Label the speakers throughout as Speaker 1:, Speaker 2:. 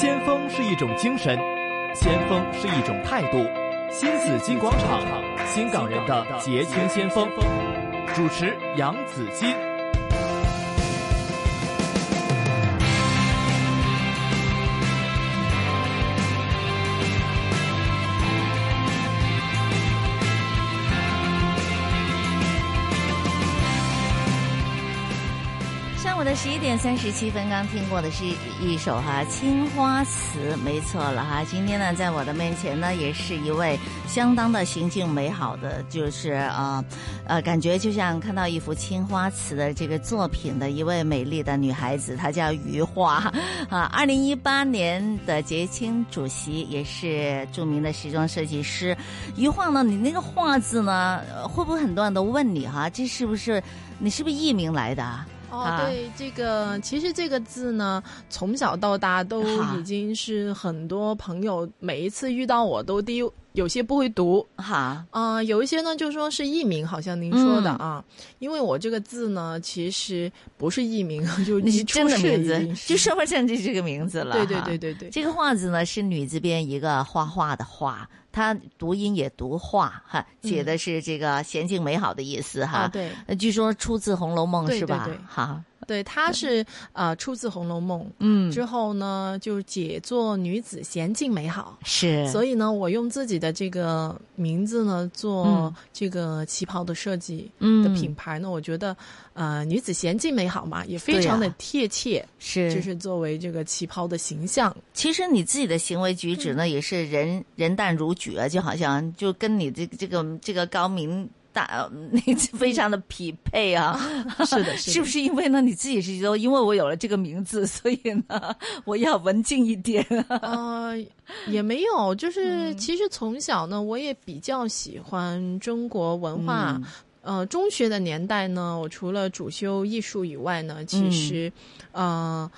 Speaker 1: 先锋是一种精神，先锋是一种态度。新紫金广场，新港人的捷青先锋。主持杨紫金。
Speaker 2: 十一点三十七分，刚听过的是一首哈《青花瓷》，没错了哈。今天呢，在我的面前呢，也是一位相当的行径美好的，就是啊呃，感觉就像看到一幅青花瓷的这个作品的一位美丽的女孩子，她叫余华 啊。二零一八年的节青主席，也是著名的时装设计师余华呢。你那个“画”字呢，会不会很多人都问你哈？这是不是你是不是艺名来的？
Speaker 3: 哦，对，这个其实这个字呢，从小到大都已经是很多朋友每一次遇到我都第一有些不会读
Speaker 2: 哈。
Speaker 3: 啊，有一些呢就说是艺名，好像您说的啊，因为我这个字呢其实不是艺名，就
Speaker 2: 你真的名字，就身份证就这个名字了。
Speaker 3: 对对对对对，
Speaker 2: 这个画字呢是女字边一个画画的画，它读音也读画哈，写的是这个娴静美好的意思哈。
Speaker 3: 对，
Speaker 2: 据说出自《红楼梦》是吧？好。
Speaker 3: 对，她是呃出自《红楼梦》，嗯，之后呢就解作女子娴静美好，
Speaker 2: 是，
Speaker 3: 所以呢我用自己的这个名字呢做这个旗袍的设计的品牌呢，我觉得呃女子娴静美好嘛也非常的贴切，
Speaker 2: 是，
Speaker 3: 就是作为这个旗袍的形象。
Speaker 2: 其实你自己的行为举止呢也是人人淡如菊啊，就好像就跟你这个这个这个高明。大，那非常的匹配啊！
Speaker 3: 是的，
Speaker 2: 是不是因为呢？你自己是说，因为我有了这个名字，所以呢，我要文静一点
Speaker 3: 啊？也没有，就是其实从小呢，我也比较喜欢中国文化。呃，中学的年代呢，我除了主修艺术以外呢，其实，呃。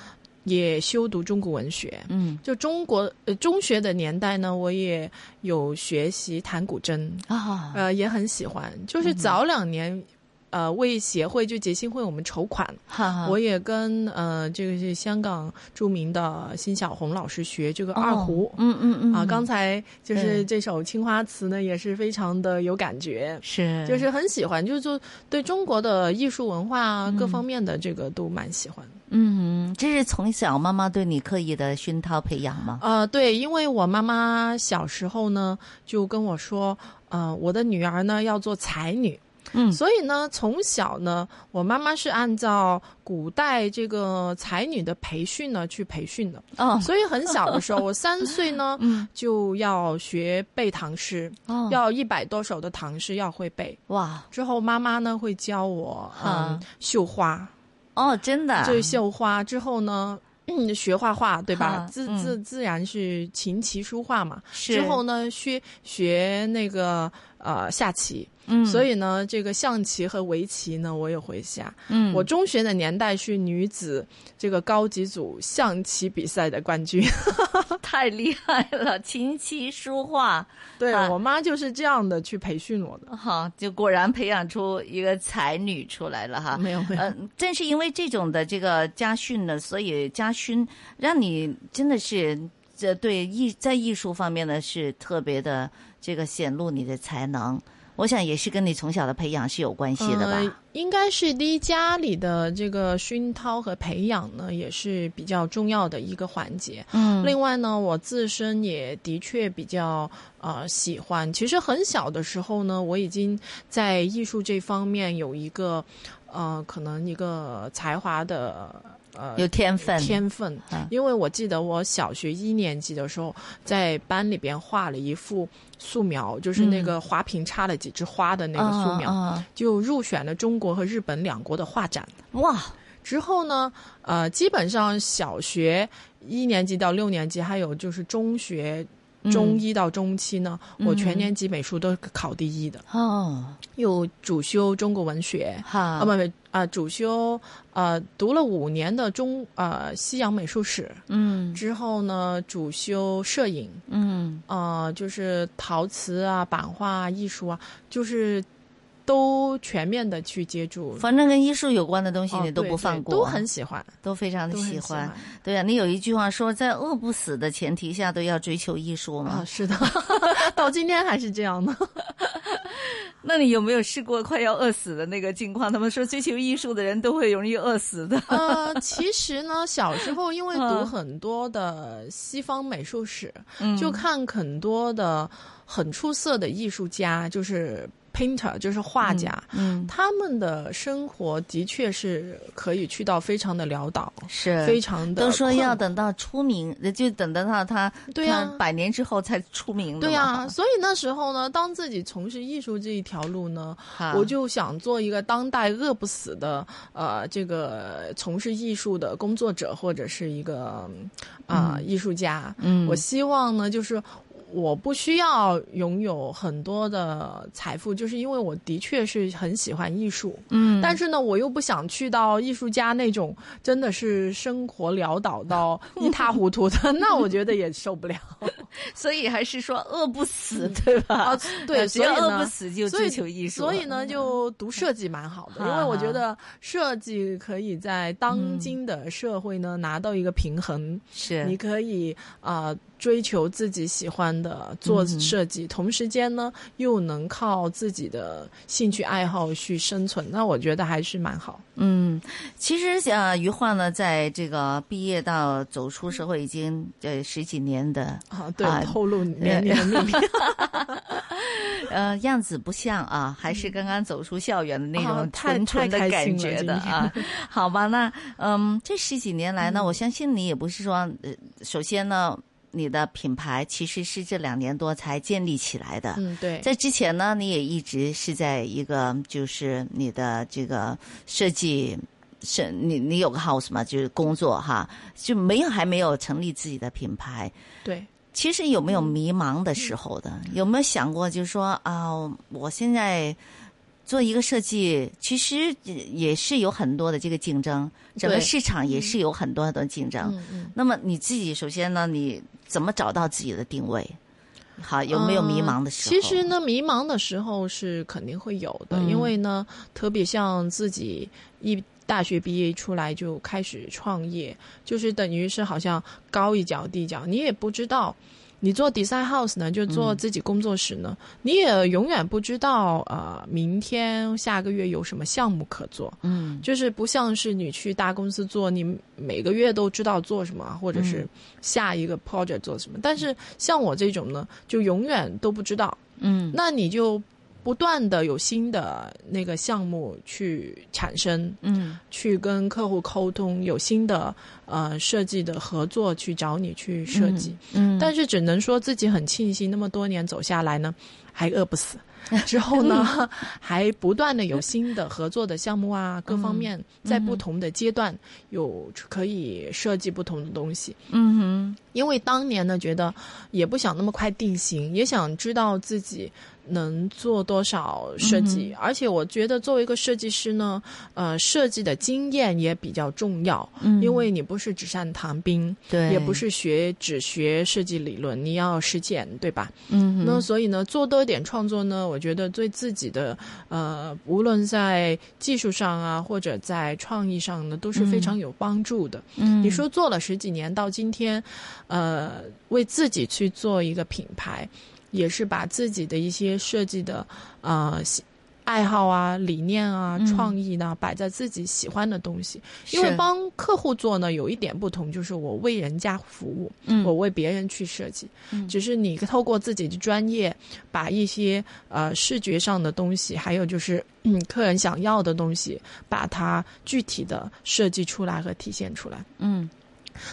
Speaker 3: 也修读中国文学，嗯，就中国呃中学的年代呢，我也有学习弹古筝。啊，呃也很喜欢，就是早两年。呃，为协会就捷信会我们筹款，哈哈我也跟呃这个是香港著名的辛晓红老师学这个二胡，
Speaker 2: 嗯嗯嗯
Speaker 3: 啊，刚才就是这首青花瓷呢，也是非常的有感觉，
Speaker 2: 是
Speaker 3: 就是很喜欢，就是就对中国的艺术文化各方面的这个都蛮喜欢。
Speaker 2: 嗯，这是从小妈妈对你刻意的熏陶培养吗？
Speaker 3: 呃，对，因为我妈妈小时候呢就跟我说，呃，我的女儿呢要做才女。
Speaker 2: 嗯，
Speaker 3: 所以呢，从小呢，我妈妈是按照古代这个才女的培训呢去培训的。
Speaker 2: 哦，
Speaker 3: 所以很小的时候，我三岁呢嗯，就要学背唐诗，哦要一百多首的唐诗要会背。
Speaker 2: 哇！
Speaker 3: 之后妈妈呢会教我嗯绣花。
Speaker 2: 哦，真的。
Speaker 3: 就绣花之后呢，嗯学画画，对吧？自自自然是琴棋书画嘛。之后呢，学学那个呃下棋。
Speaker 2: 嗯，
Speaker 3: 所以呢，这个象棋和围棋呢，我也会下。
Speaker 2: 嗯，
Speaker 3: 我中学的年代是女子这个高级组象棋比赛的冠军，
Speaker 2: 太厉害了！琴棋书画，
Speaker 3: 对我妈就是这样的去培训我的。
Speaker 2: 哈，就果然培养出一个才女出来了哈。
Speaker 3: 没有没有，
Speaker 2: 嗯，正是因为这种的这个家训呢，所以家训让你真的是这对艺在艺术方面呢是特别的这个显露你的才能。我想也是跟你从小的培养是有关系的吧？
Speaker 3: 应该是第一家里的这个熏陶和培养呢，也是比较重要的一个环节。
Speaker 2: 嗯，
Speaker 3: 另外呢，我自身也的确比较呃喜欢。其实很小的时候呢，我已经在艺术这方面有一个呃可能一个才华的。呃，
Speaker 2: 有天分，
Speaker 3: 天分。因为我记得我小学一年级的时候，在班里边画了一幅素描，就是那个花瓶插了几枝花的那个素描，就入选了中国和日本两国的画展。
Speaker 2: 哇！
Speaker 3: 之后呢，呃，基本上小学一年级到六年级，还有就是中学。中一到中期呢，我全年级美术都考第一的。
Speaker 2: 哦。
Speaker 3: 又主修中国文学，
Speaker 2: 哈。
Speaker 3: 啊不不啊，主修呃读了五年的中呃西洋美术史，
Speaker 2: 嗯，
Speaker 3: 之后呢主修摄影，
Speaker 2: 嗯。
Speaker 3: 啊就是陶瓷啊、版画艺术啊，就是都全面的去接触。
Speaker 2: 反正跟艺术有关的东西，
Speaker 3: 哦
Speaker 2: 你都不放过，
Speaker 3: 对都很喜欢，
Speaker 2: 都非常的喜欢。
Speaker 3: 欢
Speaker 2: 对啊，你有一句话说，在饿不死的前提下，都要追求艺术嘛。
Speaker 3: 啊，是的，到今天还是这样的。
Speaker 2: 那你有没有试过快要饿死的那个境况？他们说追求艺术的人都会容易饿死的。
Speaker 3: 呃，其实呢，小时候因为读
Speaker 2: 嗯
Speaker 3: 很多的西方美术史，
Speaker 2: 嗯
Speaker 3: 就看很多的很出色的艺术家，就是 painter，就是画家。
Speaker 2: 嗯，
Speaker 3: 他们的生活的确是可以去到非常的潦倒，
Speaker 2: 是。
Speaker 3: 非常的
Speaker 2: 都说要等到出名，就等得到他他
Speaker 3: 对呀
Speaker 2: 他百年之后才出名的
Speaker 3: 对呀、
Speaker 2: 嘛
Speaker 3: 所以那时候呢，当自己从事艺术这一条路呢，我就想做一个当代饿不死的呃，这个从事艺术的工作者或者是一个啊、艺术家。
Speaker 2: 嗯。
Speaker 3: 我希望呢，就是我不需要拥有很多的财富，就是因为我的确是很喜欢艺术。
Speaker 2: 嗯，
Speaker 3: 但是呢，我又不想去到艺术家那种真的是生活潦倒到 一塌糊涂的，那我觉得也受不了。
Speaker 2: 所以还是说饿不死，对吧？
Speaker 3: 啊，对，所以
Speaker 2: 饿不死就追求艺术。
Speaker 3: 所以呢，就读设计蛮好的，因为我觉得设计可以在当今的社会呢、拿到一个平衡。
Speaker 2: 是
Speaker 3: 你可以啊、呃追求自己喜欢的做设计，同时间呢又能靠自己的兴趣爱好去生存，那我觉得还是蛮好。
Speaker 2: 嗯，其实呃，于焕呢，在这个毕业到走出社会已经呃十几年的
Speaker 3: 啊，对，
Speaker 2: 啊
Speaker 3: 透露年龄的秘密。
Speaker 2: 呃 样子不像啊，还是刚刚走出校园的那
Speaker 3: 啊
Speaker 2: 种
Speaker 3: 太
Speaker 2: 纯纯的感觉的啊。好吧，那嗯，这十几年来呢，我相信你也不是说，呃，首先呢。你的品牌其实是这两年多才建立起来的，
Speaker 3: 嗯，对，
Speaker 2: 在之前呢，你也一直是在一个就是你的这个设计，是你你有个 house 嘛，就是工作哈，就没有还没有成立自己的品牌。
Speaker 3: 对。
Speaker 2: 其实有没有迷茫的时候的？有没有想过，就是说啊，我现在做一个设计，其实也是有很多的这个竞争，整个市场也是有很多很多竞争。那么你自己首先呢，你怎么找到自己的定位？好，有没有迷茫的时候？
Speaker 3: 呃其实呢，迷茫的时候是肯定会有的，
Speaker 2: 嗯
Speaker 3: 因为呢，特别像自己一大学毕业出来就开始创业，就是等于是好像高一脚低一脚，你也不知道。你做 design house 呢，就做自己工作室呢，你也永远不知道呃，明天下个月有什么项目可做。
Speaker 2: 嗯
Speaker 3: 就是不像是你去大公司做，你每个月都知道做什么，或者是下一个 project 做什么。但是像我这种呢，就永远都不知道。
Speaker 2: 嗯
Speaker 3: 那你就不断的有新的那个项目去产生，
Speaker 2: 嗯
Speaker 3: 去跟客户沟通，有新的呃设计的合作去找你去设计。
Speaker 2: 嗯，
Speaker 3: 但是只能说自己很庆幸，那么多年走下来呢，还饿不死。之后呢，还不断的有新的合作的项目啊，各方面在不同的阶段有可以设计不同的东西。
Speaker 2: 嗯哼。
Speaker 3: 因为当年呢，觉得也不想那么快定型，也想知道自己能做多少设计。而且我觉得作为一个设计师呢，呃，设计的经验也比较重要，
Speaker 2: 嗯。
Speaker 3: 因为你不是纸上谈兵，
Speaker 2: 对，
Speaker 3: 也不是学只学设计理论，你要实践，对吧？
Speaker 2: 嗯
Speaker 3: 那所以呢，做多一点创作呢，我觉得对自己的呃，无论在技术上啊，或者在创意上呢，都是非常有帮助的。
Speaker 2: 嗯
Speaker 3: 你说做了十几年到今天，呃，为自己去做一个品牌，也是把自己的一些设计的呃喜爱好啊、理念啊、
Speaker 2: 嗯
Speaker 3: 创意呢，摆在自己喜欢的东西。因为帮客户做呢，有一点不同，就是我为人家服务，
Speaker 2: 嗯
Speaker 3: 我为别人去设计。
Speaker 2: 嗯
Speaker 3: 只是你透过自己的专业，把一些呃视觉上的东西，还有就是嗯客人想要的东西，把它具体的设计出来和体现出来。
Speaker 2: 嗯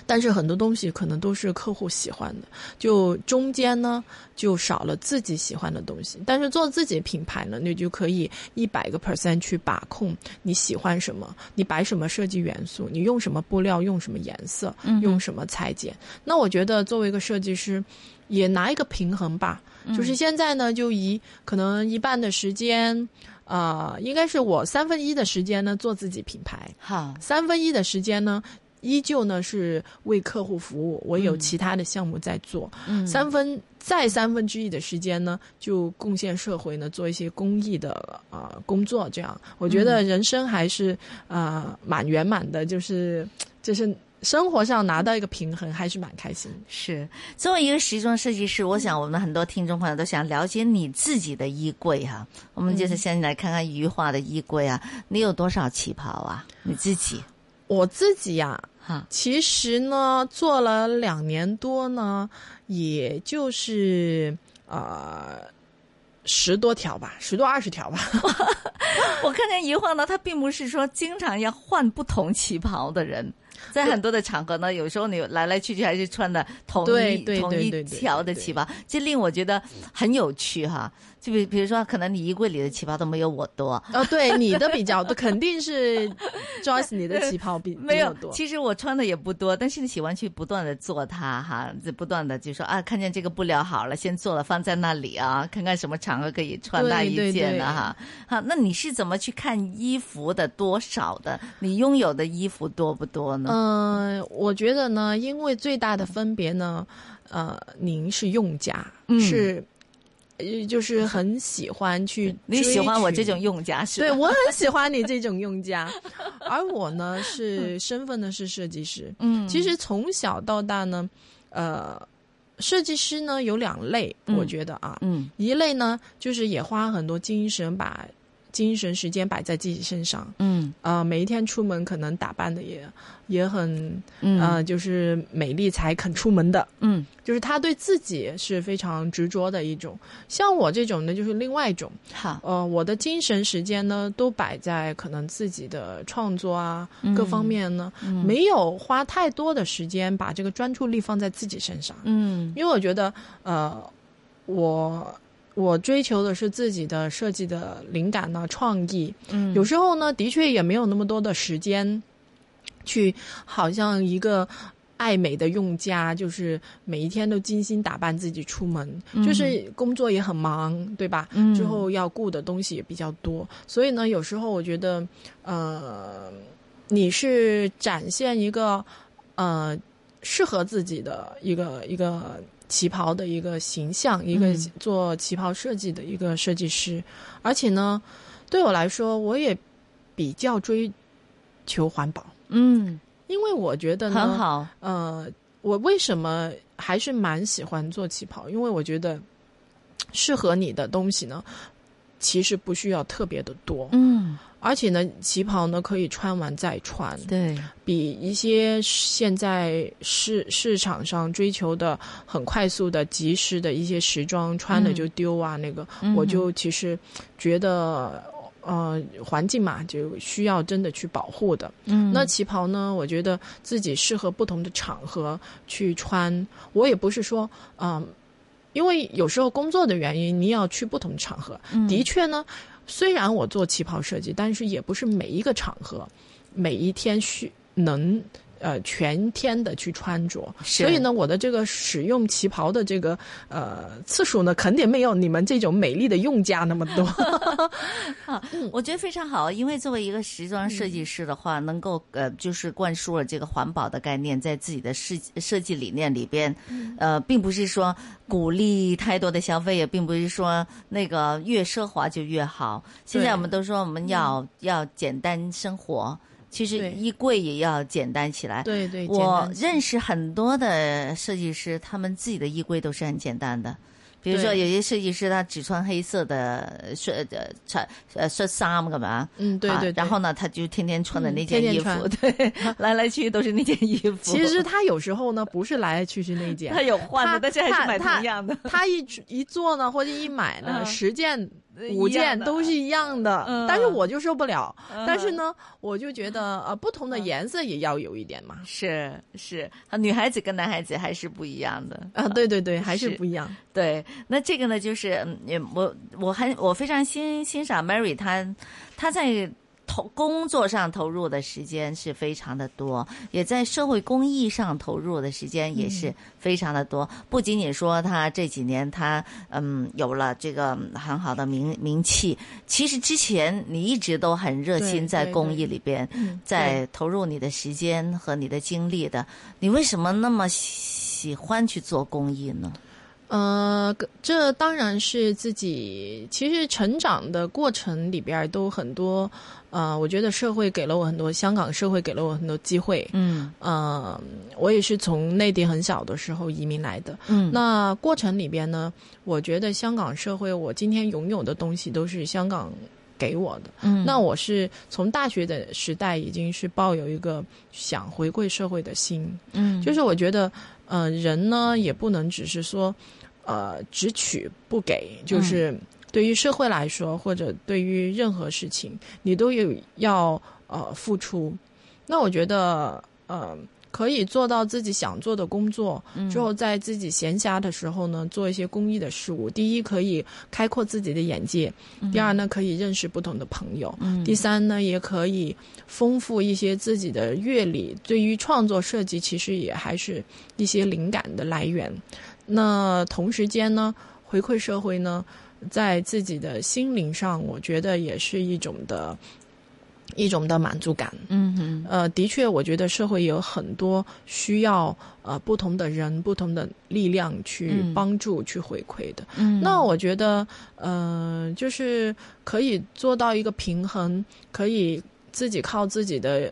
Speaker 3: 但是很多东西可能都是客户喜欢的，就中间呢就少了自己喜欢的东西。但是做自己品牌呢，你就可以一百个 percent 去把控你喜欢什么，你摆什么设计元素，你用什么布料，用什么颜色，
Speaker 2: 嗯
Speaker 3: 用什么裁剪。那我觉得作为一个设计师，也拿一个平衡吧。就是现在呢，就以可能一半的时间，呃，应该是我三分一的时间呢做自己品牌，
Speaker 2: 好
Speaker 3: 三分一的时间呢，依旧呢是为客户服务，我有其他的项目在做。
Speaker 2: 嗯
Speaker 3: 三分再三分之一的时间呢，就贡献社会呢，做一些公益的呃工作。这样，我觉得人生还是呃蛮圆满的，就是就是生活上拿到一个平衡，还是蛮开心的。
Speaker 2: 是作为一个时装设计师，我想我们很多听众朋友都想了解你自己的衣柜哈、我们就是先来看看余华的衣柜啊，你有多少旗袍啊？你自己
Speaker 3: 我自己呀、
Speaker 2: 哈，
Speaker 3: 其实呢，做了两年多呢，也就是呃十多条吧，十多二十条吧。
Speaker 2: 我看见一晃呢，他并不是说经常要换不同旗袍的人。在很多的场合呢，有时候你来来去去还是穿的同一同一条的旗袍，这令我觉得很有趣哈。就比比如说，可能你衣柜里的旗袍都没有我多，
Speaker 3: 哦，对，你的比较多，肯定是 Joyce 你的旗袍比
Speaker 2: 没有，
Speaker 3: 多。
Speaker 2: 其实我穿的也不多，但是你喜欢去不断的做它哈，就不断的就说啊，看见这个布料好了，先做了放在那里啊，看看什么场合可以穿那一件的哈。好，那你是怎么去看衣服的多少的？你拥有的衣服多不多呢？
Speaker 3: 嗯、我觉得呢，因为最大的分别呢，呃，您是用家，
Speaker 2: 嗯
Speaker 3: 是，呃就是很喜欢去，
Speaker 2: 你喜欢我这种。用家是吧？
Speaker 3: 对，我很喜欢你这 种用家，而我呢是身份呢是设计师。
Speaker 2: 嗯，
Speaker 3: 其实从小到大呢，呃，设计师呢有两类，
Speaker 2: 嗯
Speaker 3: 我觉得啊，
Speaker 2: 嗯
Speaker 3: 一类呢就是也花很多精神把精神时间摆在自己身上，
Speaker 2: 嗯。
Speaker 3: 呃，每一天出门可能打扮的也也很
Speaker 2: 嗯。
Speaker 3: 呃，就是美丽才肯出门的，
Speaker 2: 嗯。
Speaker 3: 就是他对自己是非常执着的一种。像我这种呢，就是另外一种，
Speaker 2: 好。
Speaker 3: 呃，我的精神时间呢都摆在可能自己的创作啊、各方面呢，
Speaker 2: 嗯。
Speaker 3: 没有花太多的时间把这个专注力放在自己身上，
Speaker 2: 嗯
Speaker 3: 因为我觉得呃，我。我追求的是自己的设计的灵感呢、创意，
Speaker 2: 嗯。
Speaker 3: 有时候呢，的确也没有那么多的时间，去好像一个爱美的用家，就是每一天都精心打扮自己出门，就是工作也很忙，对吧？
Speaker 2: 嗯。
Speaker 3: 之后要顾的东西也比较多，所以呢，有时候我觉得，呃，你是展现一个呃适合自己的一个一个旗袍的一个形象，一个
Speaker 2: 嗯
Speaker 3: 做旗袍设计的一个设计师，而且呢，对我来说，我也比较追求环保，
Speaker 2: 嗯。
Speaker 3: 因为我觉得呢，
Speaker 2: 很好。
Speaker 3: 呃，我为什么还是蛮喜欢做旗袍？因为我觉得适合你的东西呢，其实不需要特别的多，
Speaker 2: 嗯
Speaker 3: 而且呢，旗袍呢可以穿完再穿，
Speaker 2: 对
Speaker 3: 比一些现在市市场上追求的很快速的、及时的一些时装，穿了就丢啊，那个
Speaker 2: 嗯
Speaker 3: 我就其实觉得。呃，环境嘛，就需要真的去保护的。
Speaker 2: 嗯
Speaker 3: 那旗袍呢，我觉得自己适合不同的场合去穿。我也不是说，嗯、因为有时候工作的原因，你要去不同场合。
Speaker 2: 嗯
Speaker 3: 的确呢，虽然我做旗袍设计，但是也不是每一个场合、每一天需能。呃，全天的去穿着，所以呢，我的这个使用旗袍的这个呃次数呢，肯定没有你们这种美丽的用家那么多。
Speaker 2: 我觉得非常好，因为作为一个时装设计师的话，能够呃，就是灌输了这个环保的概念在自己的设设计理念里边，呃，并不是说鼓励太多的消费，也并不是说那个越奢华就越好。现在我们都说我们要、要简单生活，其实衣柜也要简单起来。
Speaker 3: 对对，
Speaker 2: 我认识很多的设计师，他们自己的衣柜都是很简单的。比如说，有些设计师他只穿黑色的恤呃穿呃恤衫干嘛？啊
Speaker 3: 嗯对对对
Speaker 2: 然后呢，他就天天穿的
Speaker 3: 嗯
Speaker 2: 那件衣
Speaker 3: 天天
Speaker 2: 服，对，来来去去都是那件衣服。
Speaker 3: 其实他有时候呢，不是来来去去那 件，
Speaker 2: 他有换的，
Speaker 3: 他
Speaker 2: 但是还是买
Speaker 3: 他
Speaker 2: 同样的。
Speaker 3: 他一一做呢，或者一买呢，
Speaker 2: 嗯
Speaker 3: 十件
Speaker 2: 呃
Speaker 3: 五件都是一样的，
Speaker 2: 嗯
Speaker 3: 但是我就受不了。
Speaker 2: 嗯
Speaker 3: 但是呢，我就觉得呃，不同的颜色也要有一点嘛。
Speaker 2: 是是，啊，女孩子跟男孩子还是不一样的。
Speaker 3: 啊，对对对，还是
Speaker 2: 是
Speaker 3: 不一样。
Speaker 2: 对，那这个呢，就是嗯，也我我很我非常欣欣赏 Mary 她她在投工作上投入的时间是非常的多，也在社会公益上投入的时间也是非常的多。不仅仅说他这几年他嗯有了这个很好的名名气，其实之前你一直都很热心在公益里边，在投入你的时间和你的精力的。你为什么那么喜欢去做公益呢？
Speaker 3: 呃，这当然是自己其实成长的过程里边都很多。呃，我觉得社会给了我很多，香港社会给了我很多机会。
Speaker 2: 嗯，
Speaker 3: 呃，我也是从内地很小的时候移民来的。
Speaker 2: 嗯，
Speaker 3: 那过程里边呢，我觉得香港社会，我今天拥有的东西都是香港给我的。
Speaker 2: 嗯，
Speaker 3: 那我是从大学的时代已经是抱有一个想回馈社会的心。
Speaker 2: 嗯，
Speaker 3: 就是我觉得，呃，人呢也不能只是说。呃，只取不给，就是对于社会来说，或者对于任何事情，你都有要呃付出。那我觉得，呃，可以做到自己想做的工作，之后在自己闲暇的时候呢，做一些公益的事物。第一，可以开阔自己的眼界；第二呢，可以认识不同的朋友；第三呢，也可以丰富一些自己的阅历。对于创作设计，其实也还是一些灵感的来源。那同时间呢，回馈社会呢，在自己的心灵上，我觉得也是一种的，一种的满足感。
Speaker 2: 嗯嗯，
Speaker 3: 呃，的确，我觉得社会有很多需要呃不同的人、不同的力量去帮助、去回馈的。
Speaker 2: 嗯，
Speaker 3: 那我觉得，呃，就是可以做到一个平衡，可以自己靠自己的。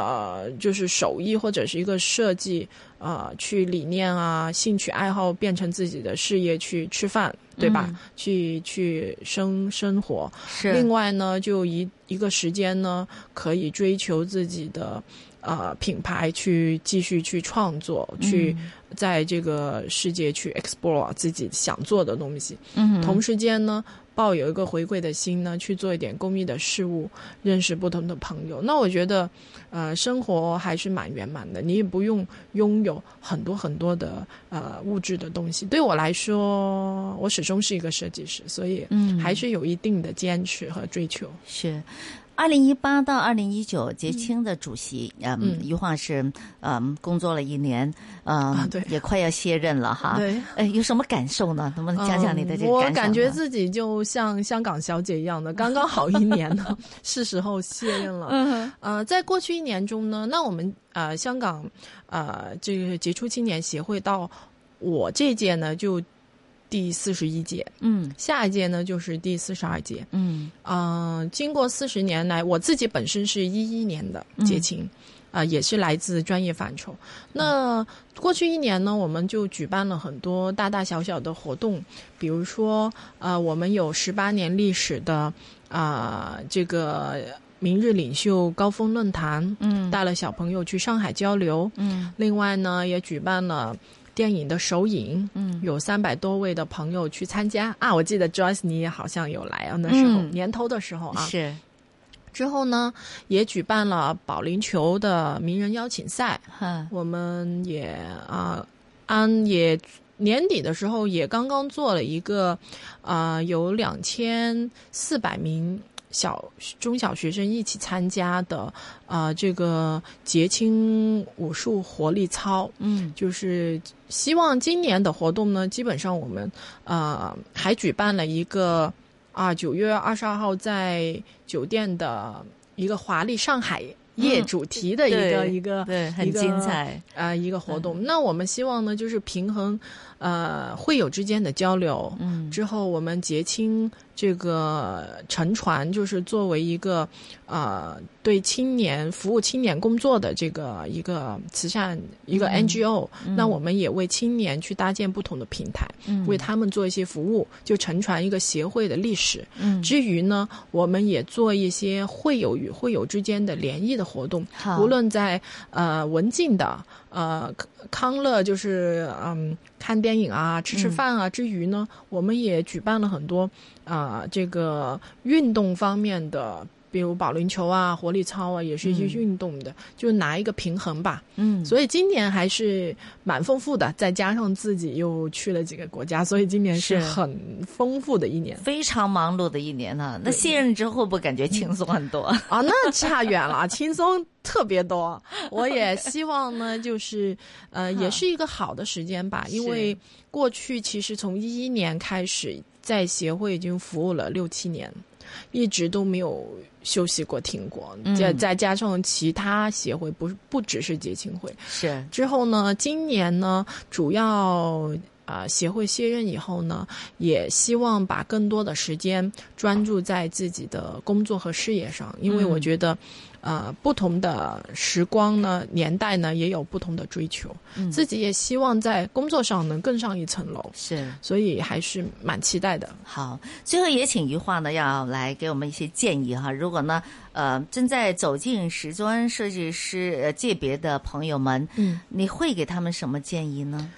Speaker 3: 呃，就是手艺或者是一个设计，呃，去理念啊、兴趣爱好变成自己的事业去吃饭，对吧？去去生生活。
Speaker 2: 是。
Speaker 3: 另外呢，就一一个时间呢，可以追求自己的呃品牌，去继续去创作，去在这个世界去 explore 自己想做的东西。
Speaker 2: 嗯。
Speaker 3: 同时间呢。抱有一个回馈的心呢，去做一点公益的事物，认识不同的朋友。那我觉得，呃，生活还是蛮圆满的。你也不用拥有很多很多的呃物质的东西。对我来说，我始终是一个设计师，所以嗯，还是有一定的坚持和追求。
Speaker 2: 是。二零一八到二零一九，结青的主席，嗯，余晃是，嗯，工作了一年，
Speaker 3: 嗯，对，
Speaker 2: 也快要卸任了哈。
Speaker 3: 对，
Speaker 2: 哎，有什么感受呢？能不能讲讲你的这个
Speaker 3: 感我感觉自己就像香港小姐一样的，刚刚好一年呢，是时候卸任了。
Speaker 2: 嗯，
Speaker 3: 呃，在过去一年中呢，那我们呃香港呃这个杰出青年协会到我这届呢就。第四十一届，
Speaker 2: 嗯，
Speaker 3: 下一届呢就是第四十二届，
Speaker 2: 嗯，
Speaker 3: 啊，经过四十年来，我自己本身是一一年的结亲，啊，也是来自专业范畴。那过去一年呢，我们就举办了很多大大小小的活动，比如说，呃，我们有十八年历史的啊，这个明日领袖高峰论坛，
Speaker 2: 嗯，
Speaker 3: 带了小朋友去上海交流，
Speaker 2: 嗯，
Speaker 3: 另外呢，也举办了。电影的首映，
Speaker 2: 嗯，
Speaker 3: 有三百多位的朋友去参加啊！我记得 Joyce 你也好像有来啊，那时候年头的时候啊，
Speaker 2: 是。
Speaker 3: 之后呢，也举办了保龄球的名人邀请赛，我们也啊，安也年底的时候也刚刚做了一个啊，有两千四百名。小中小学生一起参加的啊，这个节庆武术活力操，
Speaker 2: 嗯，
Speaker 3: 就是希望今年的活动呢，基本上我们呃还举办了一个啊九月二十二号在酒店的一个华丽上海夜主题的一个一个
Speaker 2: 对很精彩
Speaker 3: 啊一个活动。那我们希望呢，就是平衡呃会友之间的交流，
Speaker 2: 嗯，
Speaker 3: 之后我们结清。这个沉船就是作为一个呃对青年服务青年工作的这个一个慈善一个 NGO，那我们也为青年去搭建不同的平台，为他们做一些服务，就沉船一个协会的历史。之余呢，我们也做一些会友与会友之间的联谊的活动，无论在呃文静的呃康乐，就是嗯看电影啊、吃吃饭啊之余呢，我们也举办了很多。啊，这个运动方面的比如保龄球啊、活力操啊，也是一些运动的，就拿一个平衡吧。
Speaker 2: 嗯，
Speaker 3: 所以今年还是蛮丰富的，再加上自己又去了几个国家，所以今年是
Speaker 2: 是
Speaker 3: 很丰富的一年
Speaker 2: 非常忙碌的一年呢。那卸任之后会不会感觉轻松很多？
Speaker 3: 啊，那差远了，轻松特别多。我也希望呢，就是呃，也是一个好的时间吧，因为过去其实从一一年开始，在协会已经服务了六七年，一直都没有休息过、停过，
Speaker 2: 嗯
Speaker 3: 再再加上其他协会，不是不只是节庆会。
Speaker 2: 是，
Speaker 3: 之后呢，今年呢，主要啊、协会卸任以后呢，也希望把更多的时间专注在自己的工作和事业上，因为
Speaker 2: 嗯
Speaker 3: 我觉得。呃，不同的时光呢，年代呢，也有不同的追求。
Speaker 2: 嗯
Speaker 3: 自己也希望在工作上能更上一层楼，
Speaker 2: 是。
Speaker 3: 所以还是蛮期待的。
Speaker 2: 好，最后也请余化呢要来给我们一些建议哈。如果呢，呃，正在走进时装设计师呃界别的朋友们，
Speaker 3: 嗯，
Speaker 2: 你会给他们什么建议呢？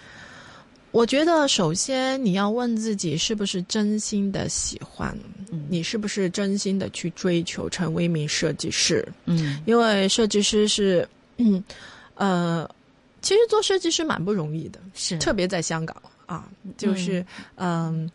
Speaker 3: 我觉得首先你要问自己是不是真心的喜欢，
Speaker 2: 嗯
Speaker 3: 你是不是真心的去追求成为一名设计师？
Speaker 2: 嗯
Speaker 3: 因为设计师是，嗯，呃，其实做设计师蛮不容易的，
Speaker 2: 是
Speaker 3: 特别在香港啊，就是嗯、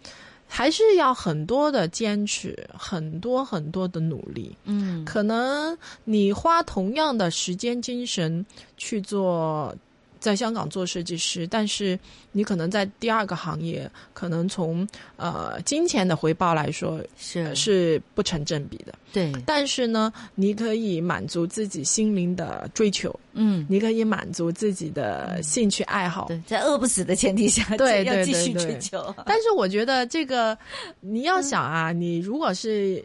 Speaker 3: 还是要很多的坚持，很多很多的努力。
Speaker 2: 嗯
Speaker 3: 可能你花同样的时间、精神去做。在香港做设计师，但是你可能在第二个行业，可能从呃金钱的回报来说
Speaker 2: 是
Speaker 3: 是不成正比的。
Speaker 2: 对
Speaker 3: 但是呢，你可以满足自己心灵的追求，
Speaker 2: 嗯
Speaker 3: 你可以满足自己的兴趣爱好。
Speaker 2: 对，在饿不死的前提下，
Speaker 3: 对对
Speaker 2: 要继续
Speaker 3: 对对
Speaker 2: 追求。
Speaker 3: 但是我觉得这个，你要想啊，你如果是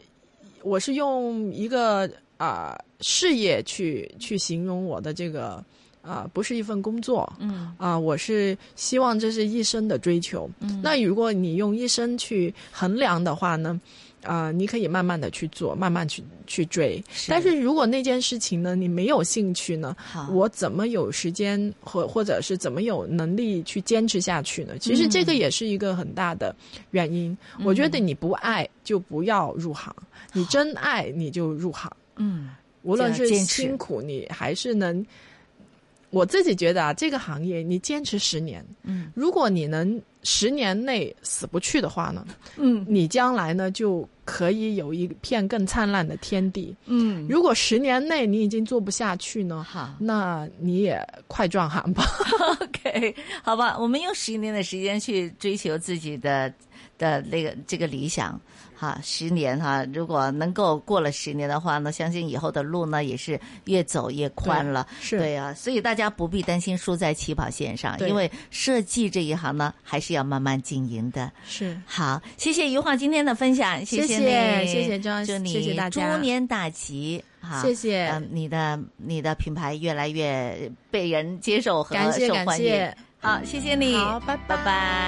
Speaker 3: 我是用一个啊、事业去去形容我的这个啊、不是一份工作
Speaker 2: 嗯
Speaker 3: 啊、我是希望这是一生的追求。
Speaker 2: 嗯
Speaker 3: 那如果你用一生去衡量的话呢？啊、你可以慢慢的去做，慢慢去去追。但是如果那件事情呢，你没有兴趣呢，
Speaker 2: 好，
Speaker 3: 我怎么有时间或或者是怎么有能力去坚持下去呢？其实这个也是一个很大的原因。我觉得你不爱就不要入行，你真爱你就入行。
Speaker 2: 嗯
Speaker 3: 无论是辛苦，你还是能。我自己觉得啊，这个行业你坚持十年，
Speaker 2: 嗯
Speaker 3: 如果你能十年内死不去的话呢，
Speaker 2: 嗯
Speaker 3: 你将来呢就可以有一片更灿烂的天地。
Speaker 2: 嗯，
Speaker 3: 如果十年内你已经做不下去呢，
Speaker 2: 好。
Speaker 3: 那你也快转行吧。
Speaker 2: OK，好吧，我们用十年的时间去追求自己的的那个这个理想，哈，十年哈，如果能够过了十年的话呢，相信以后的路呢也是越走越宽了。
Speaker 3: 是
Speaker 2: 对啊，所以大家不必担心输在起跑线上，因为设计这一行呢还是要慢慢经营的。
Speaker 3: 是，
Speaker 2: 好，谢谢余华今天的分享，谢
Speaker 3: 谢
Speaker 2: 你，
Speaker 3: 谢谢张
Speaker 2: 祝你
Speaker 3: 谢谢大家
Speaker 2: 猪年大吉。好，
Speaker 3: 谢谢
Speaker 2: 嗯、你的你的品牌越来越被人接受和受欢迎。
Speaker 3: 谢。
Speaker 2: 好，谢谢你，
Speaker 3: 好拜拜
Speaker 2: 拜拜。